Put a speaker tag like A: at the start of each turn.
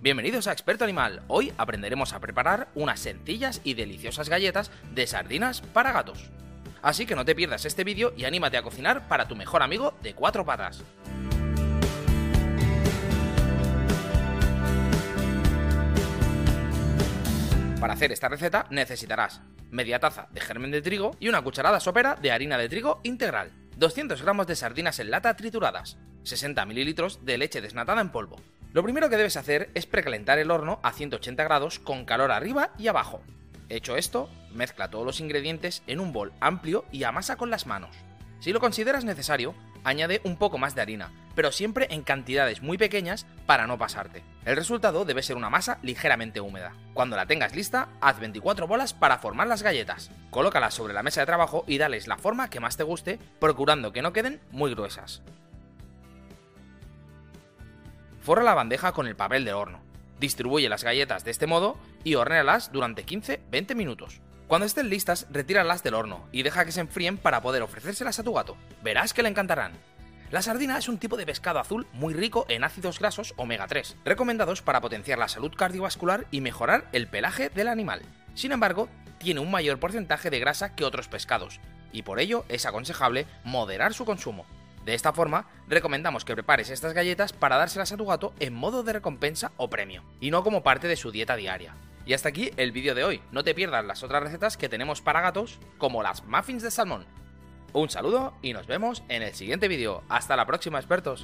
A: Bienvenidos a Experto Animal. Hoy aprenderemos a preparar unas sencillas y deliciosas galletas de sardinas para gatos. Así que no te pierdas este vídeo y anímate a cocinar para tu mejor amigo de cuatro patas. Para hacer esta receta necesitarás media taza de germen de trigo y una cucharada sopera de harina de trigo integral, 200 gramos de sardinas en lata trituradas, 60 mililitros de leche desnatada en polvo, lo primero que debes hacer es precalentar el horno a 180 grados con calor arriba y abajo. Hecho esto, mezcla todos los ingredientes en un bol amplio y amasa con las manos. Si lo consideras necesario, añade un poco más de harina, pero siempre en cantidades muy pequeñas para no pasarte. El resultado debe ser una masa ligeramente húmeda. Cuando la tengas lista, haz 24 bolas para formar las galletas. Colócalas sobre la mesa de trabajo y dales la forma que más te guste, procurando que no queden muy gruesas. Forra la bandeja con el papel del horno. Distribuye las galletas de este modo y hornéalas durante 15-20 minutos. Cuando estén listas, retíralas del horno y deja que se enfríen para poder ofrecérselas a tu gato. Verás que le encantarán. La sardina es un tipo de pescado azul muy rico en ácidos grasos omega 3, recomendados para potenciar la salud cardiovascular y mejorar el pelaje del animal. Sin embargo, tiene un mayor porcentaje de grasa que otros pescados, y por ello es aconsejable moderar su consumo. De esta forma, recomendamos que prepares estas galletas para dárselas a tu gato en modo de recompensa o premio, y no como parte de su dieta diaria. Y hasta aquí el vídeo de hoy, no te pierdas las otras recetas que tenemos para gatos, como las muffins de salmón. Un saludo y nos vemos en el siguiente vídeo. Hasta la próxima, expertos.